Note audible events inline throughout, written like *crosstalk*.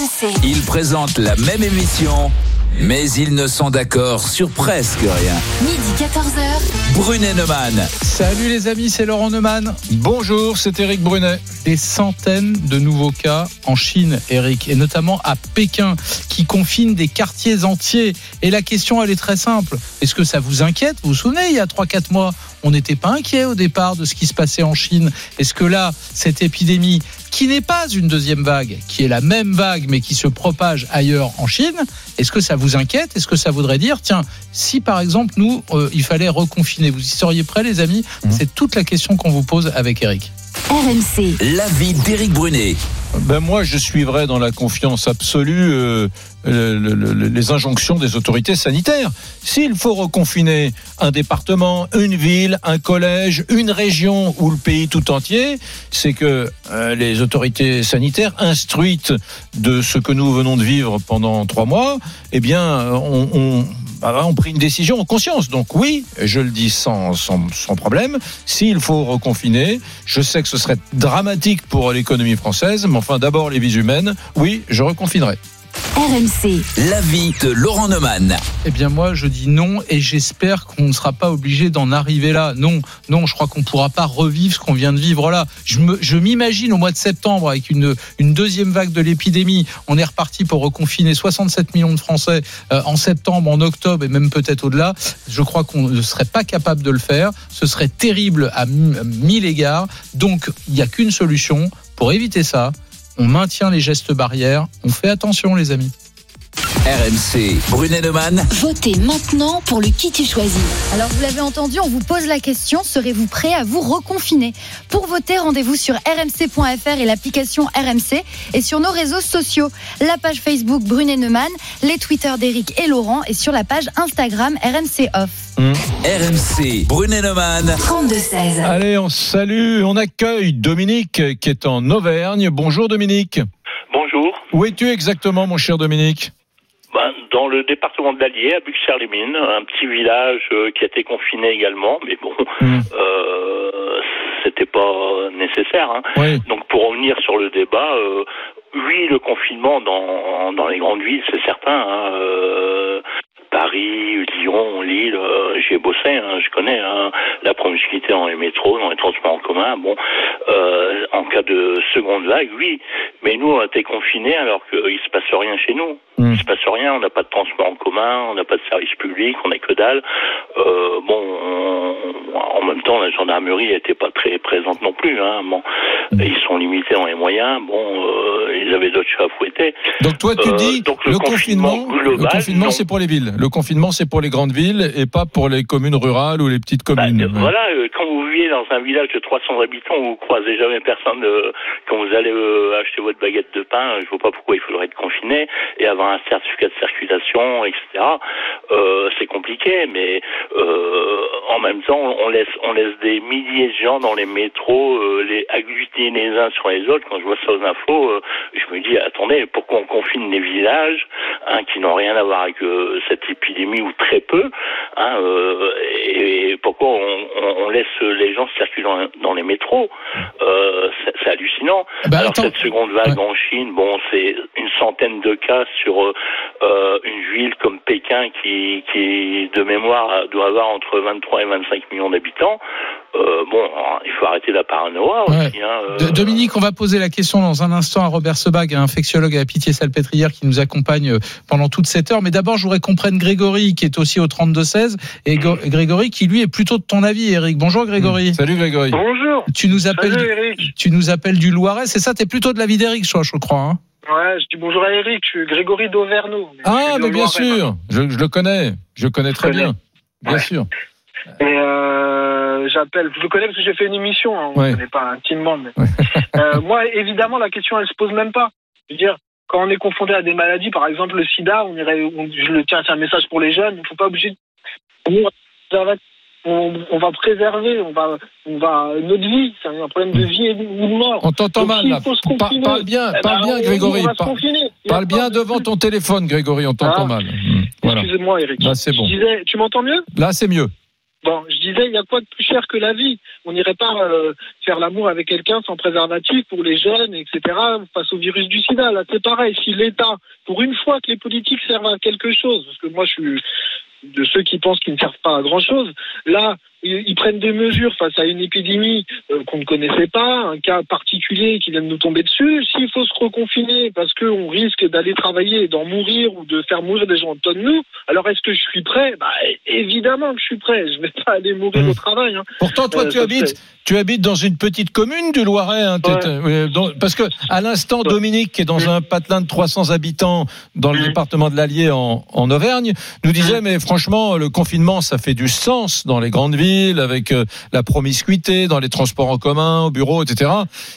RMC. Ils présentent la même émission, mais ils ne sont d'accord sur presque rien. Midi 14h. Brunet Neumann. Salut les amis, c'est Laurent Neumann. Bonjour, c'est Eric Brunet. Des centaines de nouveaux cas en Chine, Eric, et notamment à Pékin, qui confine des quartiers entiers. Et la question, elle est très simple. Est-ce que ça vous inquiète? Vous vous souvenez, il y a 3-4 mois, on n'était pas inquiet au départ de ce qui se passait en Chine. Est-ce que là, cette épidémie, qui n'est pas une deuxième vague, qui est la même vague, mais qui se propage ailleurs en Chine, est-ce que ça vous inquiète? Est-ce que ça voudrait dire, tiens, si par exemple, nous, euh, il fallait reconfiner, vous y seriez prêts, les amis? C'est toute la question qu'on vous pose avec Eric. RMC. L'avis d'Éric Brunet. Ben moi, je suivrai dans la confiance absolue euh, le- le- le- les injonctions des autorités sanitaires. S'il faut reconfiner un département, une ville, un collège, une région ou le pays tout entier, c'est que euh, les autorités sanitaires instruites de ce que nous venons de vivre pendant trois mois, eh bien, on, on bah, pris une décision en conscience. Donc oui, je le dis sans, sans, sans problème, s'il faut reconfiner, je sais que ce serait dramatique pour l'économie française, mais enfin d'abord les vies humaines, oui, je reconfinerai. RMC. L'avis de Laurent Neumann. Eh bien moi je dis non et j'espère qu'on ne sera pas obligé d'en arriver là. Non, non, je crois qu'on ne pourra pas revivre ce qu'on vient de vivre là. Je m'imagine au mois de septembre avec une, une deuxième vague de l'épidémie, on est reparti pour reconfiner 67 millions de Français euh, en septembre, en octobre et même peut-être au-delà. Je crois qu'on ne serait pas capable de le faire. Ce serait terrible à mille égards. Donc il n'y a qu'une solution pour éviter ça. On maintient les gestes barrières. On fait attention les amis. RMC. Brunet Neumann. Votez maintenant pour le qui tu choisis. Alors vous l'avez entendu, on vous pose la question, serez-vous prêt à vous reconfiner? Pour voter, rendez-vous sur rmc.fr et l'application RMC et sur nos réseaux sociaux, la page Facebook Brunet Neumann, les Twitter d'Éric et Laurent et sur la page Instagram RMC Off. RMC. Brunet Neumann. 32-16. Allez, on salue, on accueille Dominique qui est en Auvergne. Bonjour Dominique. Bonjour. Où es-tu exactement mon cher Dominique? Dans le département de l'Allier, à Buxères-les-Mines, un petit village euh, qui a été confiné également, mais bon, Mm. euh, c'était pas nécessaire. hein. Oui. Donc pour revenir sur le débat, euh, oui, le confinement dans, dans les grandes villes, c'est certain. hein, euh, Paris, Lyon, Lille, euh, j'y ai bossé, hein, je connais hein, la promiscuité dans les métros, dans les transports en commun. Bon, euh, en cas de seconde vague, oui, mais nous on a été confinés alors qu'il se passe rien chez nous. Mm. Il se passe rien, on n'a pas de transport en commun, on n'a pas de service public, on n'a que dalle. Euh, bon, on- en même temps, la gendarmerie n'était pas très présente non plus. Hein, bon, ils sont limités dans les moyens. Bon, euh, ils avaient d'autres chats à fouetter. Donc toi tu Euh, dis donc le le confinement, confinement le global, confinement c'est pour les villes. Le confinement c'est pour les grandes villes et pas pour les communes rurales ou les petites Bah, communes. voilà, quand vous vivez dans un village de 300 habitants, vous croisez jamais personne. quand vous allez acheter votre baguette de pain, je vois pas pourquoi il faudrait être confiné et avoir un certificat de circulation, etc. Euh, c'est compliqué, mais euh, en même temps, on laisse on laisse des milliers de gens dans les métros, euh, les agglutiner les uns sur les autres. Quand je vois ça aux infos, euh, je me dis attendez, pourquoi on confine les villages hein, qui n'ont rien à voir avec cette épidémie ou très peu hein, et pourquoi on, on- on laisse les gens circuler dans, dans les métros c'est, hallucinant. Bah, Alors cette seconde vague Ouais. en Chine, bon, c'est une centaine de cas sur euh, euh, une ville comme Pékin qui, qui de mémoire doit avoir entre 23 et 25 millions d'habitants. Euh, bon, il faut arrêter la paranoïa Ouais. aussi. Hein, euh, De- Dominique, on va poser la question dans un instant à Robert Sebag, un infectiologue à la Pitié-Salpêtrière qui nous accompagne euh, pendant toute cette heure. Mais d'abord, je voudrais qu'on prenne Grégory, qui est aussi au 32-16, et Go- Grégory qui, lui, est plutôt de ton avis, Eric. Bonjour, Grégory. Salut Grégory. Bonjour. Tu nous appelles, Salut du, Eric. tu nous appelles du Loiret, c'est ça T'es plutôt de l'avis d'Eric, je, je crois. Hein Ouais, je dis bonjour à Eric, je suis Grégory d'Auvergne. Ah mais bien sûr, je, je le connais, je le connais très connais. bien, bien Ouais. sûr. Et euh, j'appelle, je le connais parce que j'ai fait une émission, hein, on Ouais. ne connaît pas intimement. Mais... Ouais. *laughs* Euh, moi, évidemment, la question, elle se pose même pas. Je veux dire, quand on est confronté à des maladies, par exemple le sida, on irait, on- je le tiens, c'est un message pour les jeunes, il ne faut pas obliger. On, on va préserver, on va, on va notre vie, c'est un problème de vie et de ou de mort. On t'entend mal là. Par- confiner, parle bien, eh parle ben, bien Grégory. Par- Parle bien de- devant ton téléphone Grégory, on t'entend Ah. mal. Voilà. Excusez-moi, Eric. Là, c'est bon. Je disais, tu m'entends mieux? Là c'est mieux. Bon, je disais, il y a quoi de plus cher que la vie? On n'irait pas euh, faire l'amour avec quelqu'un sans préservatif pour les jeunes, etc. Face au virus du sida, là c'est pareil. Si l'État, pour une fois que les politiques servent à quelque chose, parce que moi je suis de ceux qui pensent qu'ils ne servent pas à grand chose, là ils, prennent des mesures face à une épidémie euh, qu'on ne connaissait pas, un cas particulier qui vient de nous tomber dessus. S'il faut se reconfiner parce qu'on risque d'aller travailler et d'en mourir ou de faire mourir des gens autour de nous, alors est-ce que je suis prêt? Bah, Évidemment que je suis prêt. Je vais pas aller mourir Mmh. au travail. Hein. Pourtant, toi, Euh, tu habites, tu habites dans une petite commune du Loiret. hein, t'es- Ouais. dans- parce que à l'instant, Dominique, qui est dans un patelin de 300 habitants dans le département de l'Allier en, en Auvergne, nous disait, mais franchement, le confinement, ça fait du sens dans les grandes villes, avec euh, la promiscuité, dans les transports en commun, au bureau, etc.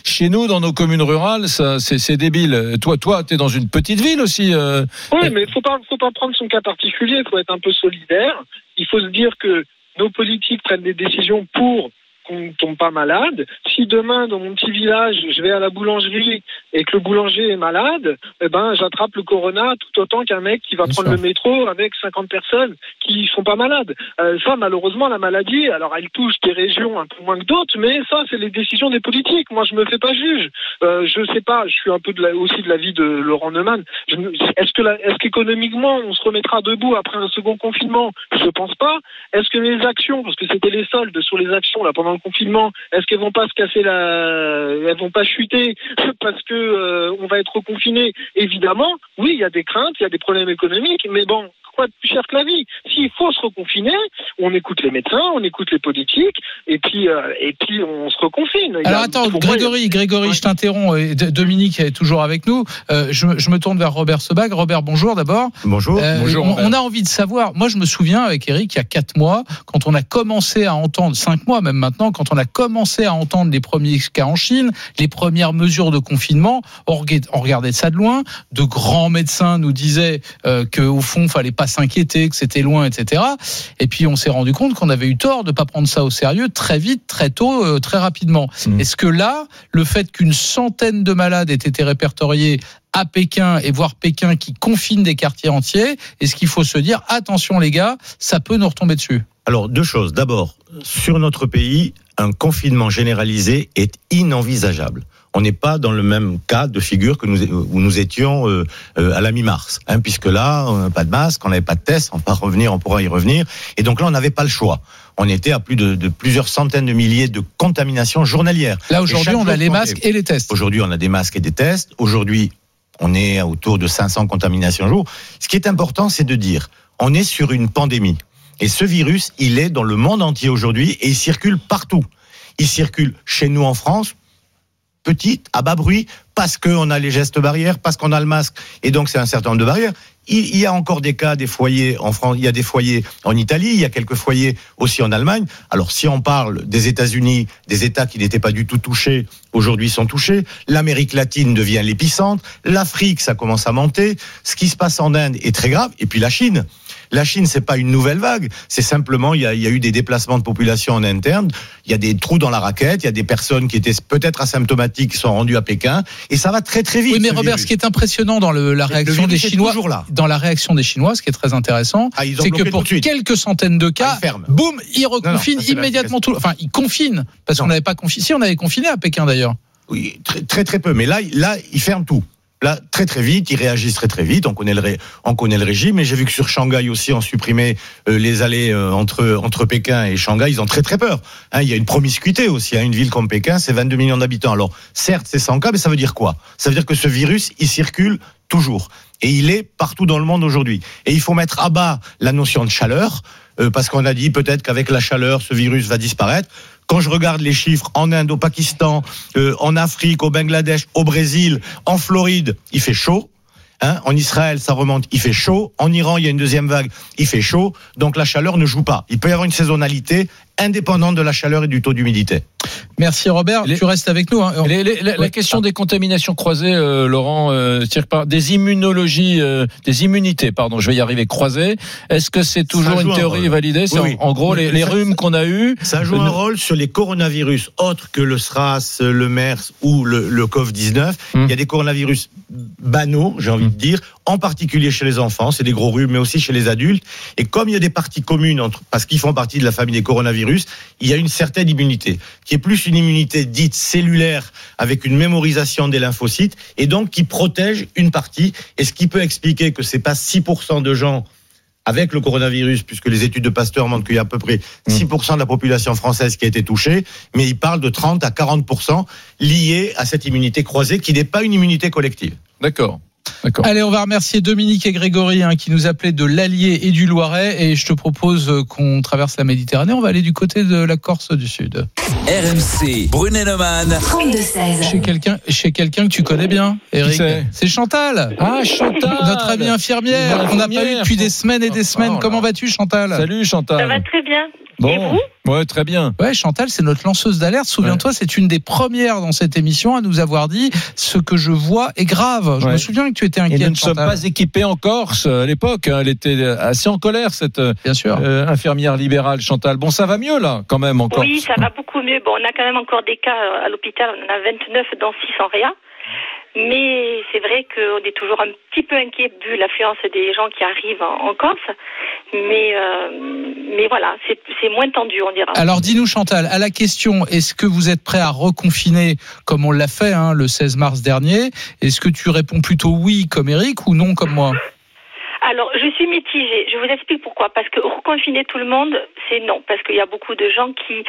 Chez nous, dans nos communes rurales, c'est, débile. Toi, toi, t'es dans une petite ville aussi. euh, Oui, mais faut pas, faut pas prendre son cas particulier. Faut être un peu solidaire. Il faut se dire que nos politiques prennent des décisions pour qu'on ne tombe pas malade. Si demain, dans mon petit village, je vais à la boulangerie et que le boulanger est malade, eh ben, j'attrape le corona tout autant qu'un mec qui va Bien prendre sûr. le métro avec 50 personnes qui sont pas malades. Euh, ça, malheureusement, la maladie, alors elle touche des régions un peu moins que d'autres, mais ça, c'est les décisions des politiques. Moi, je me fais pas juge. Euh, je sais pas, je suis un peu de la, aussi de l'avis de Laurent Neumann. Est-ce que est-ce qu'économiquement, on se remettra debout après un second confinement? Je pense pas. Est-ce que les actions, parce que c'était les soldes sur les actions là pendant le confinement, est-ce qu'elles vont pas se casser la, elles vont pas chuter *laughs* parce que euh, on va être reconfiné Évidemment, oui, il y a des craintes, il y a des problèmes économiques, mais bon. Quoi de plus cher que la vie? S'il faut se reconfiner, on écoute les médecins, on écoute les politiques, et puis euh, et puis on se reconfine. A- Alors attends, Grégory, Grégory, Ouais. je t'interromps. et D- Dominique est toujours avec nous. Euh, je, me- je me tourne vers Robert Sebag. Robert, bonjour d'abord. Bonjour. Euh, Bonjour, on, on a envie de savoir. Moi, je me souviens avec Eric il y a quatre mois, quand on a commencé à entendre cinq mois même maintenant, quand on a commencé à entendre les premiers cas en Chine, les premières mesures de confinement, on regardait, ça de loin. De grands médecins nous disaient euh, que au fond, fallait pas s'inquiéter, que c'était loin, etc. Et puis on s'est rendu compte qu'on avait eu tort de pas prendre ça au sérieux très vite, très tôt, euh, très rapidement. Mm. Est-ce que là, le fait qu'une centaine de malades aient été répertoriés à Pékin et voir Pékin qui confine des quartiers entiers, est-ce qu'il faut se dire attention les gars, ça peut nous retomber dessus Alors, deux choses. D'abord, sur notre pays, un confinement généralisé est inenvisageable. On n'est pas dans le même cas de figure que nous, où nous étions euh, euh, à la mi-mars, hein, puisque là, on n'a pas de masque, on n'avait pas de test, on va revenir, on pourra y revenir, et donc là, on n'avait pas le choix. On était à plus de, de plusieurs centaines de milliers de contaminations journalières. Là aujourd'hui, on a les masques et les tests. Aujourd'hui, on a des masques et des tests. Aujourd'hui, on est autour de 500 contaminations jour. Ce qui est important, c'est de dire, on est sur une pandémie. Et ce virus, il est dans le monde entier aujourd'hui et il circule partout. Il circule chez nous en France, petite, à bas bruit, parce qu'on a les gestes barrières, parce qu'on a le masque, et donc c'est un certain nombre de barrières. Il y a encore des cas, des foyers en France, il y a des foyers en Italie, il y a quelques foyers aussi en Allemagne. Alors si on parle des États-Unis, des États qui n'étaient pas du tout touchés, aujourd'hui sont touchés. L'Amérique latine devient l'épicentre. L'Afrique, ça commence à monter. Ce qui se passe en Inde est très grave. Et puis la Chine. La Chine, c'est pas une nouvelle vague. C'est simplement, il y, a, il y a eu des déplacements de population en interne. Il y a des trous dans la raquette. Il y a des personnes qui étaient peut-être asymptomatiques qui sont rendues à Pékin. Et ça va très très vite. Oui, mais ce Robert, virus. ce qui est impressionnant dans le- la Le réaction des Chinois, là. dans la réaction des Chinois, ce qui est très intéressant, Ah, ils c'est que pour quelques centaines de Ah, cas, ils ferment. boum, ils reconfinent immédiatement tout. Enfin, ils confinent parce qu'on n'avait pas confiné. Si on avait confiné à Pékin d'ailleurs. Oui, très, très très peu. Mais là, là, ils ferment tout. Là, très très vite, ils réagissent très très vite. On connaît le, régime. Et j'ai vu que sur Shanghai aussi, on supprimait euh, les allées euh, entre entre Pékin et Shanghai. Ils ont très très peur. Hein, il y a une promiscuité aussi. Hein, une ville comme Pékin, c'est 22 millions d'habitants. Alors, certes, c'est 100 cas, mais ça veut dire quoi? Ça veut dire que ce virus, il circule toujours. Et il est partout dans le monde aujourd'hui. Et il faut mettre à bas la notion de chaleur, euh, parce qu'on a dit peut-être qu'avec la chaleur, ce virus va disparaître. Quand je regarde les chiffres en Inde, au Pakistan, euh, en Afrique, au Bangladesh, au Brésil, en Floride, il fait chaud. Hein, en Israël, ça remonte, il fait chaud. En Iran, il y a une deuxième vague, il fait chaud. Donc la chaleur ne joue pas. Il peut y avoir une saisonnalité indépendante de la chaleur et du taux d'humidité. Merci Robert, Les- tu restes avec nous. hein. Les- les- la, question des contaminations croisées, euh, Laurent, euh, par des immunologies, euh, des immunités, pardon, je vais y arriver, croisées. Est-ce que c'est toujours une un théorie rôle. validée? Oui, en, gros les, les Ça- rhumes qu'on a eus. Ça joue un rôle sur les coronavirus autres que le SRAS, le MERS ou le, le COV-19. Hmm. Il y a des coronavirus banaux, j'ai envie de dire, en particulier chez les enfants, c'est des gros rhumes, mais aussi chez les adultes. Et comme il y a des parties communes entre, parce qu'ils font partie de la famille des coronavirus, il y a une certaine immunité, qui est plus une immunité dite cellulaire avec une mémorisation des lymphocytes et donc qui protège une partie. Et ce qui peut expliquer que c'est pas 6% de gens avec le coronavirus, puisque les études de Pasteur montrent qu'il y a à peu près 6% de la population française qui a été touchée, mais ils parlent de 30 à 40% liés à cette immunité croisée qui n'est pas une immunité collective. D'accord. Allez, on va remercier Dominique et Grégory hein, qui nous appelaient de l'Allier et du Loiret. Et je te propose euh, qu'on traverse la Méditerranée. On va aller du côté de la Corse du Sud. RMC, Brunet-Neumann. 32-16. Chez quelqu'un, chez quelqu'un que tu connais bien, Eric. c'est C'est Chantal. Ah, Chantal Notre amie infirmière, qu'on n'a pas eu depuis des semaines et des semaines. Oh Comment vas-tu, Chantal? Salut Chantal. Ça va très bien. Et Bon. vous Ouais, très bien. Ouais, Chantal, c'est notre lanceuse d'alerte. Souviens-toi, c'est une des premières dans cette émission à nous avoir dit ce que je vois est grave. Je Ouais. me souviens que tu étais Et inquiète, nous ne sommes Chantal. pas équipés en Corse à l'époque. hein. Elle était assez en colère, cette euh, Bien sûr. infirmière libérale, Chantal. Bon, ça va mieux là, quand même, en Corse. Oui, ça va beaucoup mieux. Bon, on a quand même encore des cas euh, à l'hôpital. On en a 29 dans 6 en réa. Mais c'est vrai qu'on est toujours un petit peu inquiet vu l'affluence des gens qui arrivent en, en Corse. Mais, euh, mais voilà, c'est c'est moins tendu, on dira. Alors dis-nous Chantal, à la question est-ce que vous êtes prêt à reconfiner comme on l'a fait hein, le 16 mars dernier? Est-ce que tu réponds plutôt oui comme Eric ou non comme moi? Alors, je suis mitigée. Je vous explique pourquoi. Parce que reconfiner tout le monde, c'est non. Parce qu'il y a beaucoup de gens qui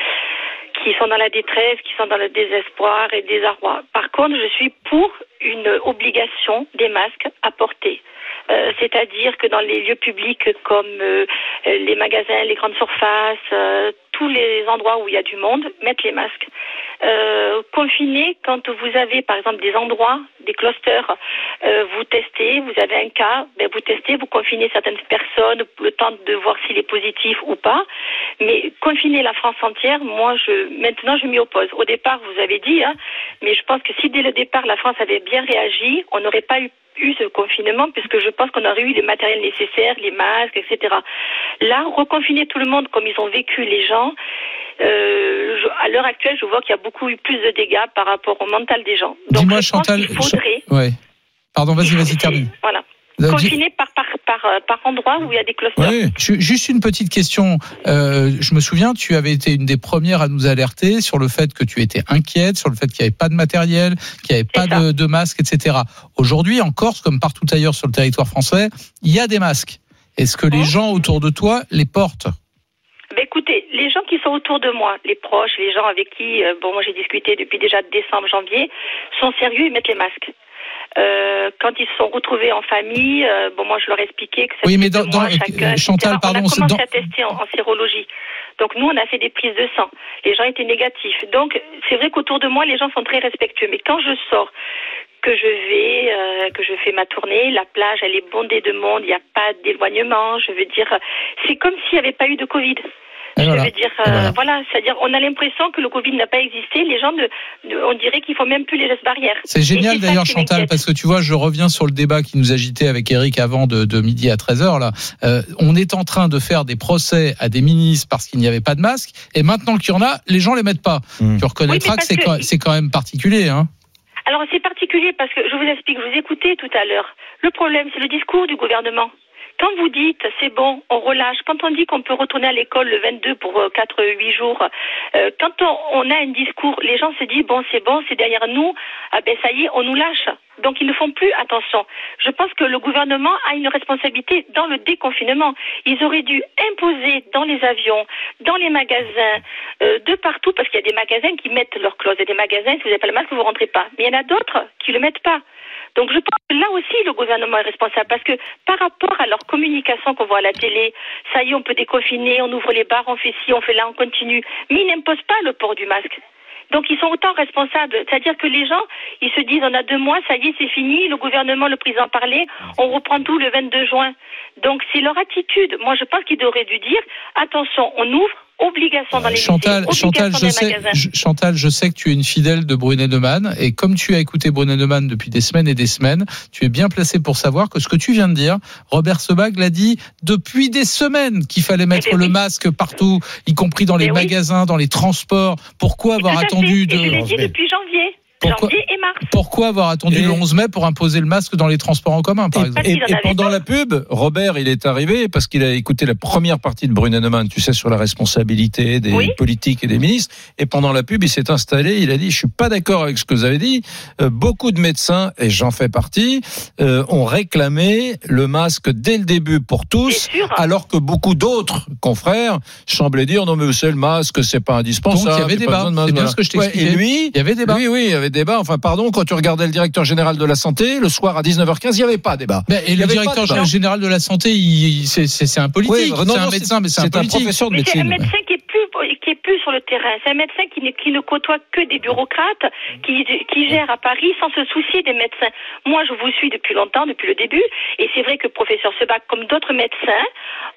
qui sont dans la détresse, qui sont dans le désespoir et désarroi. Par contre, je suis pour une obligation des masques à porter. Euh, C'est-à-dire que dans les lieux publics comme euh, les magasins, les grandes surfaces, euh, tous les endroits où il y a du monde, mettre les masques. Euh, confiner quand vous avez par exemple des endroits, des clusters, euh, vous testez, vous avez un cas, ben vous testez, vous confinez certaines personnes, le temps de voir s'il est positif ou pas. Mais confiner la France entière, moi je maintenant je m'y oppose. Au départ, vous avez dit, hein, mais je pense que si dès le départ la France avait bien réagi, on n'aurait pas eu eu ce confinement puisque je pense qu'on aurait eu les matériels nécessaires, les masques, etc. Là, reconfiner tout le monde comme ils ont vécu les gens, euh, je- à l'heure actuelle, je vois qu'il y a beaucoup eu plus de dégâts par rapport au mental des gens. Donc, Dis-moi je pense Chantal. qu'il faudrait, Ouais. Pardon, vas-y, vas-y, termine. Voilà. Euh, Confiner par, par, par, euh, par endroit où il y a des clusters. Oui. Ju- Juste une petite question. Euh, je me souviens, tu avais été une des premières à nous alerter sur le fait que tu étais inquiète, sur le fait qu'il n'y avait pas de matériel, qu'il n'y avait pas de, de masques, etc. Aujourd'hui, en Corse, comme partout ailleurs sur le territoire français, il y a des masques. Est-ce que les Hein gens autour de toi les portent? Ben écoutez, les gens qui sont autour de moi, les proches, les gens avec qui, euh, bon, moi j'ai discuté depuis déjà décembre, janvier, sont sérieux, ils mettent les masques. Euh, quand ils se sont retrouvés en famille, euh, bon, moi je leur ai expliqué que ça Oui, mais dans- deux mois dans- chacun, etc. Chantal, pardon, on a commencé dans- à tester en, en sérologie. Donc nous, on a fait des prises de sang. Les gens étaient négatifs. Donc c'est vrai qu'autour de moi, les gens sont très respectueux. Mais quand je sors, que je vais, euh, que je fais ma tournée, la plage, elle est bondée de monde, il n'y a pas d'éloignement. Je veux dire, c'est comme s'il n'y avait pas eu de Covid. Et Je voilà. veux dire, euh, voilà. voilà, c'est-à-dire, on a l'impression que le Covid n'a pas existé. Les gens, ne, ne- on dirait qu'il faut même plus les gestes barrières. C'est génial d'ailleurs Chantal parce que tu vois je reviens sur le débat qui nous agitait avec Eric avant de, de midi à 13h là. Euh, on est en train de faire des procès à des ministres parce qu'il n'y avait pas de masque et maintenant qu'il y en a les gens les mettent pas. Mmh. Tu reconnaîtras Oui, mais que c'est parce quand, que- c'est quand même particulier hein. Alors c'est particulier parce que je vous explique, je vous écoutais tout à l'heure. Le problème, c'est le discours du gouvernement. Quand vous dites c'est bon, on relâche, quand on dit qu'on peut retourner à l'école le 22 pour 4-8 jours, euh, quand on, a un discours, les gens se disent bon c'est bon, c'est derrière nous, ah ben ça y est, on nous lâche. Donc ils ne font plus attention. Je pense que le gouvernement a une responsabilité dans le déconfinement. Ils auraient dû imposer dans les avions, dans les magasins, euh, de partout, parce qu'il y a des magasins qui mettent leur clause. Il y a des magasins, si vous n'avez pas le masque, vous ne rentrez pas. Mais il y en a d'autres qui ne le mettent pas. Donc je pense que là aussi le gouvernement est responsable parce que par rapport à leur communication qu'on voit à la télé, ça y est, on peut déconfiner, on ouvre les bars, on fait ci, on fait là, on continue. Mais ils n'imposent pas le port du masque. Donc ils sont autant responsables. C'est-à-dire que les gens, ils se disent on a deux mois, ça y est, c'est fini, le gouvernement, le président parlait, on reprend tout le 22 juin. Donc c'est leur attitude. Moi je pense qu'ils auraient dû dire attention, on ouvre, obligation dans les Chantal, lycées, Chantal, je sais, je- Chantal, je sais que tu es une fidèle de Brunet Neumann et comme tu as écouté Brunet Neumann depuis des semaines et des semaines, tu es bien placé pour savoir que ce que tu viens de dire, Robert Sebag l'a dit depuis des semaines qu'il fallait mettre ben le oui. masque partout, y compris dans les oui. magasins, dans les transports. Pourquoi avoir attendu fait. Et je l'ai de dit depuis janvier. Pourquoi- janvier et mars. Pourquoi avoir attendu Et- le 11 mai pour imposer le masque dans les transports en commun, par Et, exemple et- pendant la pub, Robert, il est arrivé parce qu'il a écouté la première partie de Brunenemann, tu sais, sur la responsabilité des Oui. politiques et des ministres. Et pendant la pub, il s'est installé, il a dit, je suis pas d'accord avec ce que vous avez dit. Euh, beaucoup de médecins, et j'en fais partie, euh, ont réclamé le masque dès le début pour tous. Alors que beaucoup d'autres confrères semblaient dire non mais c'est le masque c'est pas indispensable. Donc, il y avait débat. C'est bien voilà. ce que je t'ai Ouais, expliqué. Et lui, Il y avait débat. oui, oui, il y avait débat. Enfin, pardon, quand tu regardais le directeur général de la santé, le soir à 19h15, il n'y avait pas débat. Ben, et Il le avait directeur pas de- général de la santé, c'est- un politique. Oui, non, c'est un médecin, mais c'est un un politique. professeur de Mais c'est un médecine. médecin qui est plus sur le terrain. C'est un médecin qui, ne- qui ne côtoie que des bureaucrates, qui, qui gère à Paris sans se soucier des médecins. Moi, je vous suis depuis longtemps, depuis le début, et c'est vrai que professeur Sebac, comme d'autres médecins,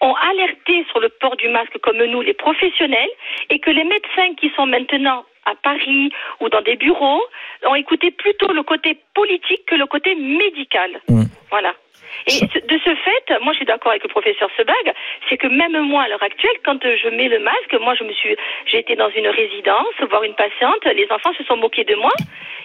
ont alerté sur le port du masque comme nous, les professionnels, et que les médecins qui sont maintenant à Paris ou dans des bureaux ont écouté plutôt le côté politique que le côté médical. Mm. Voilà. Et de ce fait, moi je suis d'accord avec le professeur Sebag, c'est que même moi à l'heure actuelle, quand euh, je mets le masque, moi je me suis, j'ai été dans une résidence voir une patiente, les enfants se sont moqués de moi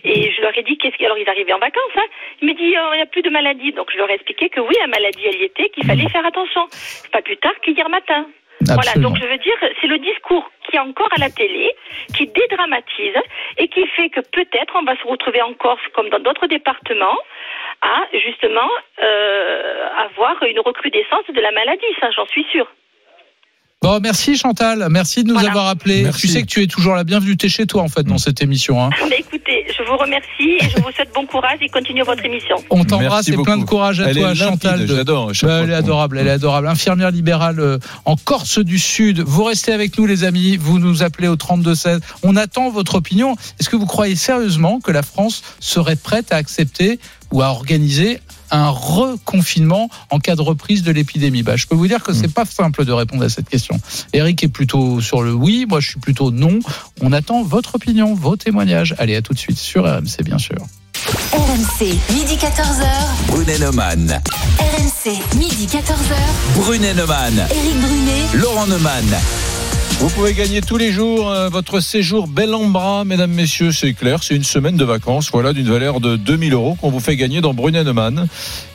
et je leur ai dit qu'est-ce qui, alors ils arrivaient en vacances, hein, ils me dit il n'y a plus de maladie, donc je leur ai expliqué que oui la maladie elle y était, qu'il fallait faire attention, pas plus tard qu'hier matin. Voilà, donc je veux dire, c'est le discours qui est encore à la télé, qui dédramatise et qui fait que peut-être on va se retrouver en Corse, comme dans d'autres départements, à justement euh, avoir une recrudescence de la maladie, ça j'en suis sûre. Bon, merci Chantal, merci de nous Voilà. avoir appelés. Merci. Tu sais que tu es toujours la bienvenue. T'es chez toi en fait dans cette émission. hein. *laughs* Mais écoutez, je vous remercie et je vous souhaite bon courage et continuez votre émission. On t'embrasse et plein de courage à Elle toi, est Chantal. de- j'adore. Bah, elle est adorable, elle est adorable. Infirmière libérale euh, en Corse du Sud. Vous restez avec nous, les amis. Vous nous appelez au 3216. On attend votre opinion. Est-ce que vous croyez sérieusement que la France serait prête à accepter ou à organiser un reconfinement en cas de reprise de l'épidémie bah, Je peux vous dire que c'est pas simple de répondre à cette question. Eric est plutôt sur le oui, moi je suis plutôt non. On attend votre opinion, vos témoignages. Allez, à tout de suite sur RMC, bien sûr. RMC, midi 14h. Brunet Neumann. RMC, midi 14h. Brunet Neumann. Éric Brunet. Laurent Neumann. Vous pouvez gagner tous les jours euh, votre séjour bel en bras, mesdames, messieurs, c'est clair. C'est une semaine de vacances, voilà, d'une valeur de 2000 euros qu'on vous fait gagner dans Brunet-Neumann.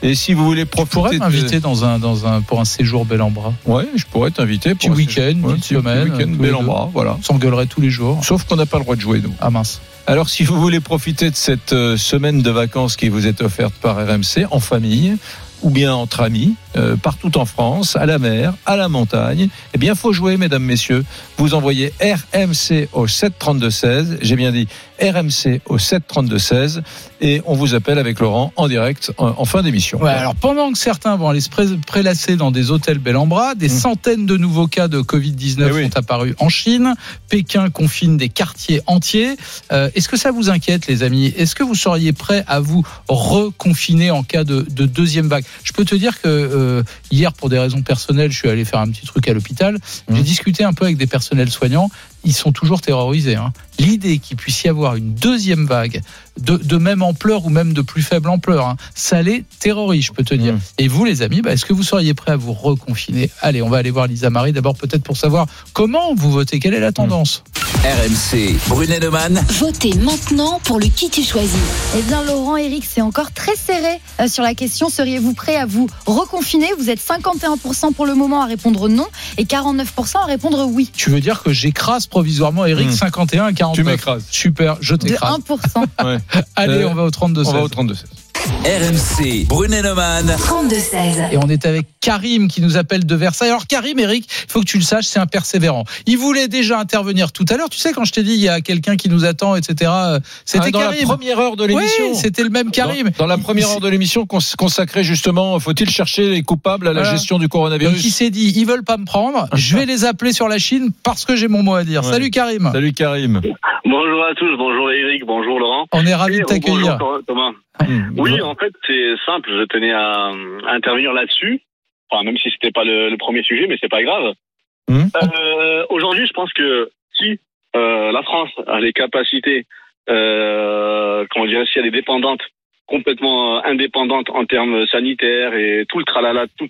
Et si vous voulez Tu profiter, de- m'inviter dans un, dans un, pour un séjour bel en bras. ouais, je pourrais t'inviter. Pour un week-end, une Ouais, semaine, week-end, tous bel les en deux. bras, voilà. On s'engueulerait tous les jours. Sauf qu'on n'a pas le droit de jouer, nous. Ah mince. Alors, si vous voulez profiter de cette euh, semaine de vacances qui vous est offerte par RMC en famille ou bien entre amis, euh, partout en France, à la mer, à la montagne, eh bien, faut jouer, mesdames, messieurs. Vous envoyez RMC au 732-16. J'ai bien dit RMC au 732-16 et on vous appelle avec Laurent en direct en, en fin d'émission. Ouais, alors pendant que certains vont aller se pré- prélasser dans des hôtels bel en bras, des Mmh. centaines de nouveaux cas de Covid-19 Eh oui. sont apparus en Chine. Pékin confine des quartiers entiers. Euh, Est-ce que ça vous inquiète, les amis? Est-ce que vous seriez prêts à vous reconfiner en cas de, de deuxième vague? Je peux te dire que euh, hier, pour des raisons personnelles, je suis allé faire un petit truc à l'hôpital. J'ai Mmh. discuté un peu avec des personnels soignants. Ils sont toujours terrorisés. hein. L'idée qu'il puisse y avoir une deuxième vague de, de même ampleur ou même de plus faible ampleur, hein, ça les terrorise, je peux te dire. Mmh. Et vous, les amis, bah, est-ce que vous seriez prêts à vous reconfiner? Allez, on va aller voir Lisa Marie d'abord, peut-être pour savoir comment vous votez, quelle est la tendance? RMC. Brunet Neumann. Votez maintenant pour le qui tu choisis. Eh bien, Laurent, Eric, c'est encore très serré euh, sur la question. Seriez-vous prêt à vous reconfiner? Vous êtes 51% pour le moment à répondre non et 49% à répondre oui. Tu veux dire que j'écrase provisoirement Eric Mmh. 51 à 49 Tu m'écrases. Super, je De t'écrase. 1%. Ouais. *laughs* Allez, Euh, on va au 32 On va au 16. 32 RMC. Brunet Neumann. 32-16. Et on est avec Karim qui nous appelle de Versailles. Alors Karim, Eric, il faut que tu le saches, c'est un persévérant. Il voulait déjà intervenir tout à l'heure. Tu sais, quand je t'ai dit, il y a quelqu'un qui nous attend, etc. euh, C'était Ah, dans la Karim. première heure de Oui, l'émission. c'était le même Karim. Dans, dans la première heure de l'émission cons- consacrée justement, faut-il chercher les coupables à la Voilà. gestion du Donc coronavirus il s'est dit, ils veulent pas me prendre, je vais *laughs* les appeler sur la Chine parce que j'ai mon mot à dire. Ouais. Salut Karim, Salut Karim. Bonjour à tous, bonjour Eric, bonjour Laurent. on est ravis de t'accueillir. bonjour Thomas. Mmh. Oui, en fait, c'est simple, je tenais à, à intervenir là-dessus. Enfin, même si c'était pas le, le premier sujet, mais c'est pas grave. Mmh. Euh, Aujourd'hui, je pense que si euh, la France a les capacités, euh, comment dire, si elle est dépendante, complètement euh, indépendante en termes sanitaires et tout le tralala, tout,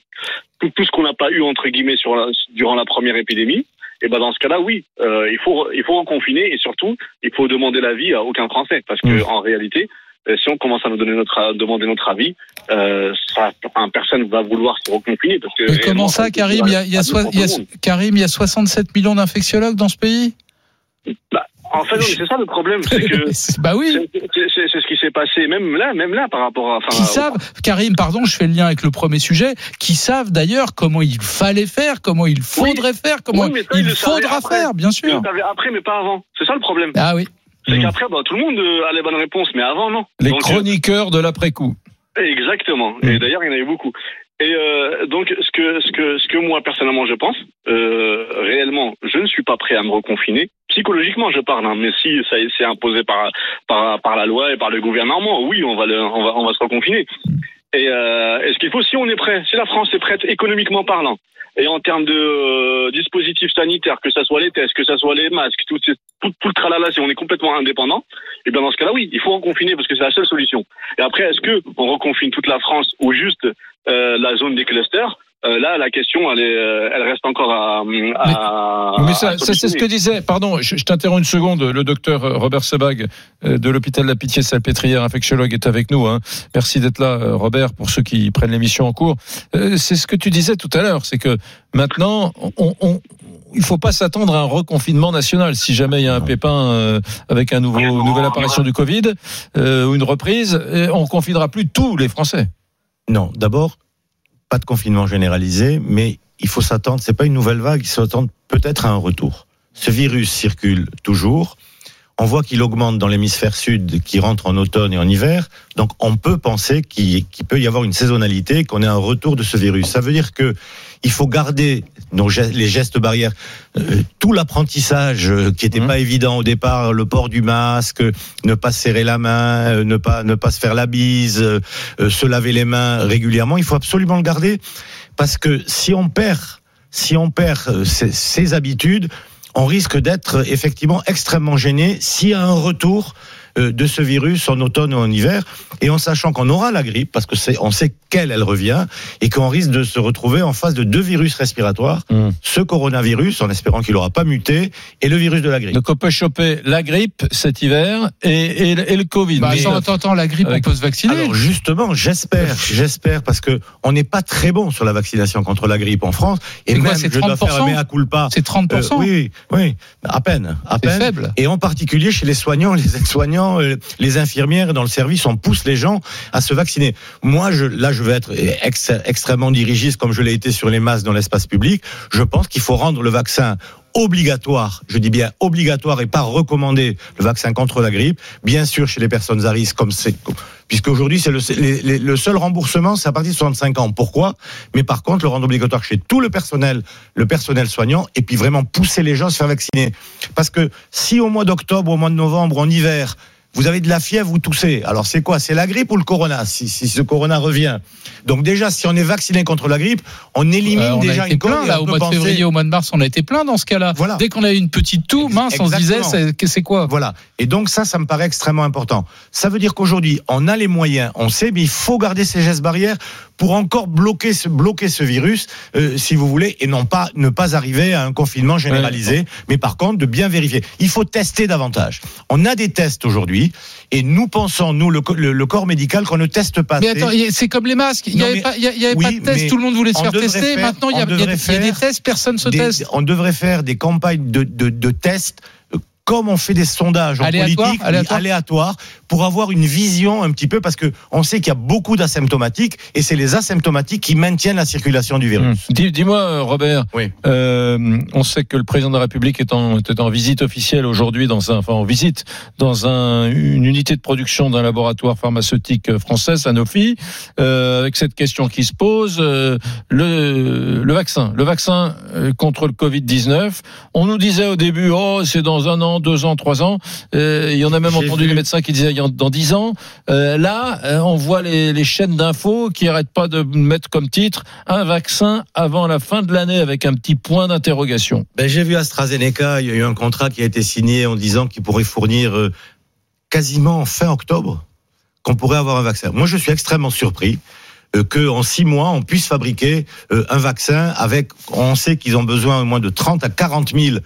tout, tout ce qu'on n'a pas eu entre guillemets sur la, durant la première épidémie, et ben dans ce cas-là, oui, euh, il faut il faut reconfiner et surtout il faut demander l'avis à aucun Français parce que Mmh. en réalité, euh, si on commence à nous donner notre à demander notre avis, euh, ça, enfin, personne va vouloir se reconfiner parce que. Mais comment ça, Karim il y a, il y a il y a-. Karim, il y a 67 millions d'infectiologues dans ce pays? Bah, en fait, c'est ça le problème, c'est que. *laughs* Bah oui. C'est ce qui s'est passé, même là, même là, par rapport à. enfin, qui au- savent, Karim, pardon, je fais le lien avec le premier sujet, qui savent d'ailleurs comment il fallait faire, comment il faudrait faire, comment Oui, mais ça, il faudra après. faire, bien Ils sûr. le savaient après, mais pas avant. C'est ça le problème. Ah oui. C'est Mmh. qu'après, bah, tout le monde euh, a les bonnes réponses, mais avant, non. Les Donc, euh, chroniqueurs de l'après-coup. Exactement. Et d'ailleurs, il y en a eu beaucoup. Et euh, donc, ce que, ce que, ce que moi personnellement je pense, euh, réellement, je ne suis pas prêt à me reconfiner. Psychologiquement, je parle. Hein, mais si ça c'est imposé par, par par la loi et par le gouvernement, oui, on va le, on va on va se reconfiner. Et euh, est-ce qu'il faut, si on est prêt, si la France est prête économiquement parlant, et en termes de euh, dispositifs sanitaires, que ce soit les tests, que ce soit les masques, tout, ces- tout, tout le tralala, si on est complètement indépendant, et bien dans ce cas-là, oui, il faut reconfiner parce que c'est la seule solution. Et après, est-ce que on reconfine toute la France ou juste la zone des clusters Euh, Là, la question, elle, est, euh, elle reste encore à. à Mais ça, ça, c'est ce que disait, pardon, je, je t'interromps une seconde, le docteur Robert Sebag euh, de l'hôpital de la Pitié-Salpêtrière, infectiologue, est avec nous. Hein. Merci d'être là, euh, Robert, pour ceux qui prennent l'émission en cours. Euh, c'est ce que tu disais tout à l'heure, c'est que maintenant, on, on, il faut pas s'attendre à un reconfinement national si jamais il y a un pépin euh, avec un nouveau, une nouvelle apparition du Covid euh, ou une reprise, euh, on confinera plus tous les Français. Non, d'abord, pas de confinement généralisé, mais il faut s'attendre, c'est pas une nouvelle vague, il faut s'attendre peut-être à un retour. Ce virus circule toujours. On voit qu'il augmente dans l'hémisphère sud, qui rentre en automne et en hiver. Donc, on peut penser qu'il peut y avoir une saisonnalité, qu'on ait un retour de ce virus. Ça veut dire que il faut garder nos gestes- les gestes barrières, euh, tout l'apprentissage euh, qui n'était Mhm. pas évident au départ, le port du masque, ne pas se serrer la main, euh, ne pas ne pas se faire la bise, se laver les mains régulièrement. Il faut absolument le garder parce que si on perd, si on perd ces, ces habitudes, on risque d'être effectivement extrêmement gêné s'il y a un retour de ce virus en automne ou en hiver, et en sachant qu'on aura la grippe, parce que c'est, on sait qu'elle, elle revient, et qu'on risque de se retrouver en face de deux virus respiratoires, Mm. ce coronavirus, en espérant qu'il n'aura pas muté, et le virus de la grippe. Donc on peut choper la grippe cet hiver et, et, et le Covid. Bah, Mais- attends, attends, attends, la grippe, Avec- on peut se vacciner. Alors justement, j'espère, j'espère, parce que on n'est pas très bon sur la vaccination contre la grippe en France, et quoi, même c'est je dois faire 30% un mea culpa. c'est 30%. Euh, oui, oui, à peine, à c'est peine. faible. Et en particulier chez les soignants, les aides-soignants, euh, les infirmières dans le service, on pousse les gens à se vacciner. Moi, là, je vais être ex- extrêmement dirigiste comme je l'ai été sur les masques dans l'espace public. Je pense qu'il faut rendre le vaccin obligatoire, je dis bien obligatoire et pas recommandé, le vaccin contre la grippe, bien sûr chez les personnes à risque, comme c'est, puisque aujourd'hui c'est le, le seul remboursement, c'est à partir de 65 ans. Pourquoi? Mais par contre, le rendre obligatoire chez tout le personnel, le personnel soignant, et puis vraiment pousser les gens à se faire vacciner. Parce que si au mois d'octobre, au mois de novembre, en hiver, vous avez de la fièvre, vous toussez. Alors c'est quoi? C'est la grippe ou le corona si, si ce corona revient? Donc déjà, si on est vacciné contre la grippe, on élimine Euh, on déjà a été une plein là on au mois de février, au mois de mars, on a été plein dans ce cas-là. Voilà. Dès qu'on a eu une petite toux, mince, on se disait c'est quoi? Voilà. Et donc ça, ça me paraît extrêmement important. Ça veut dire qu'aujourd'hui, on a les moyens, on sait, mais il faut garder ces gestes barrières pour encore bloquer ce, bloquer ce virus, euh, si vous voulez, et non pas ne pas arriver à un confinement généralisé, mais par contre de bien vérifier. Il faut tester davantage. On a des tests aujourd'hui, et nous pensons, nous, le, co- le- le corps médical, qu'on ne teste pas. Mais attends, c'est comme les masques. Il n'y avait, mais- pas, y avait oui, de test, tout le monde voulait se faire tester. faire- Maintenant, il y, a, y y des tests, personne se Des- teste. on devrait faire des campagnes de, de, de tests comme on fait des sondages en Aléatoire, politique, oui, aléatoire. aléatoires, pour avoir une vision un petit peu, parce que on sait qu'il y a beaucoup d'asymptomatiques, et c'est les asymptomatiques qui maintiennent la circulation du virus. Dis- Dis-moi, Robert, Oui. euh, on sait que le président de la République est en, est en visite officielle aujourd'hui, dans un, enfin en visite dans un, une unité de production d'un laboratoire pharmaceutique français, Sanofi, euh, avec cette question qui se pose euh, le, le vaccin, le vaccin contre le Covid 19. On nous disait au début, oh c'est dans un an, deux ans, trois ans. Euh, il y en a même entendu vu. les médecins qui disaient dans dix ans. Euh, là, euh, on voit les, les chaînes d'infos qui arrêtent pas de mettre comme titre un vaccin avant la fin de l'année avec un petit point d'interrogation. Ben, j'ai vu AstraZeneca, il y a eu un contrat qui a été signé en disant qu'il pourrait fournir quasiment fin octobre qu'on pourrait avoir un vaccin. Moi, je suis extrêmement surpris. que en six mois on puisse fabriquer un vaccin avec. On sait qu'ils ont besoin au moins de 30 à 40 000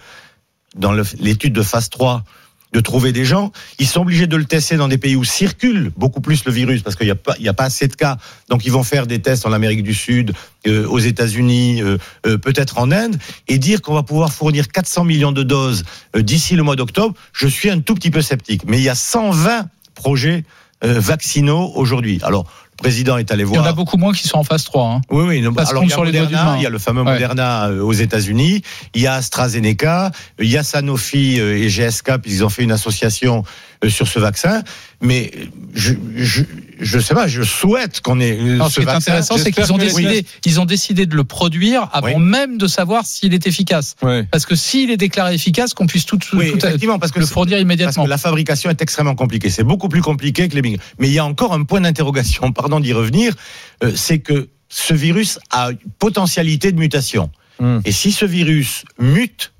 dans l'étude de phase 3 de trouver des gens. Ils sont obligés de le tester dans des pays où circule beaucoup plus le virus parce qu'il n'y a pas, a pas assez de cas. Donc ils vont faire des tests en Amérique du Sud, euh, aux États-Unis, euh, euh, peut-être en Inde, et dire qu'on va pouvoir fournir 400 millions de doses d'ici le mois d'octobre. Je suis un tout petit peu sceptique. Mais il y a 120 projets vaccinaux aujourd'hui. Alors président est allé Il y voir. en a beaucoup moins qui sont en phase 3. hein. Oui, oui. non, alors, il y a sur les doigts Moderna, il y a le fameux Ouais. Moderna euh, aux États-Unis, il y a AstraZeneca, il y a Sanofi euh, et GSK, puisqu'ils ont fait une association euh, sur ce vaccin. Mais je, je, je sais pas, je souhaite qu'on ait euh, Alors, ce ce qui est intéressant, c'est qu'ils ont décidé, Oui. ils ont décidé de le produire avant Oui. même de savoir s'il est efficace. Ouais. Parce que s'il est déclaré efficace, qu'on puisse tout, tout, Oui, tout- effectivement, parce que le Parce immédiatement. que la fabrication est extrêmement compliquée. C'est beaucoup plus compliqué que les. Mais il y a encore un point d'interrogation, *laughs* pardon d'y revenir, euh, c'est que ce virus a une potentialité de mutation. Hmm. Et si ce virus mute